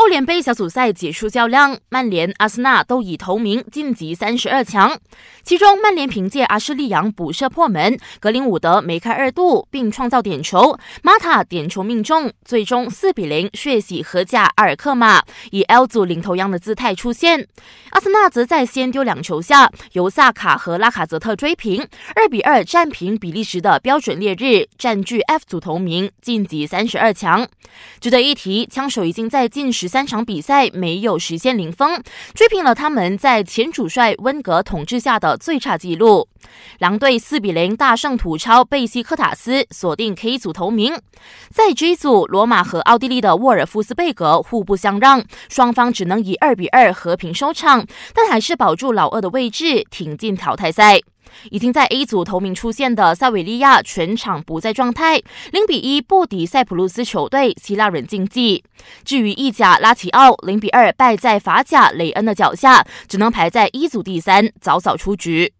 欧联杯小组赛结束较量，曼联、阿森纳都以头名晋级三十二强。其中，曼联凭借阿什利杨补射破门，格林伍德梅开二度，并创造点球，马塔点球命中，最终四比零血洗荷甲阿尔克马，以 L 组领头羊的姿态出现。阿森纳则在先丢两球下，由萨卡和拉卡泽特追平，二比二战平比利时的标准烈日，占据 F 组头名，晋级三十二强。值得一提，枪手已经在近十三场比赛没有实现零封，追平了他们在前主帅温格统治下的最差纪录。狼队四比零大胜土超贝西克塔斯，锁定 K 组头名。在 G 组，罗马和奥地利的沃尔夫斯贝格互不相让，双方只能以二比二和平收场，但还是保住老二的位置，挺进淘汰赛。已经在 A 组头名出现的塞维利亚全场不在状态，零比一不敌塞浦路斯球队希腊人竞技。至于意甲拉齐奥零比二败在法甲雷恩的脚下，只能排在一组第三，早早出局。